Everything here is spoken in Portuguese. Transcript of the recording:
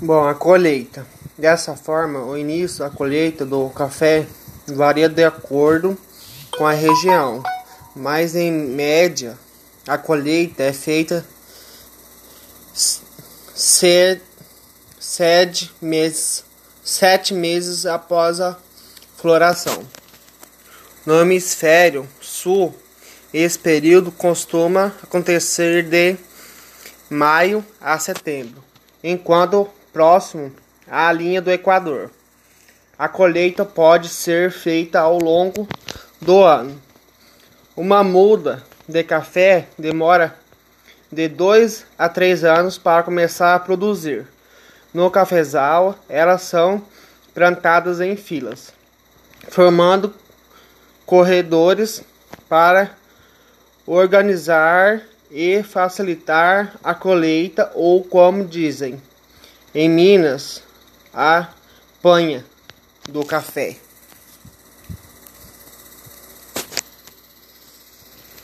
Bom, a colheita. Dessa forma, o início da colheita do café varia de acordo com a região, mas em média a colheita é feita sete meses, sete meses após a floração. No hemisfério sul, esse período costuma acontecer de maio a setembro, enquanto próximo à linha do Equador. A colheita pode ser feita ao longo do ano. Uma muda de café demora de 2 a 3 anos para começar a produzir. No cafezal, elas são plantadas em filas, formando corredores para organizar e facilitar a colheita ou como dizem em Minas, a panha do café.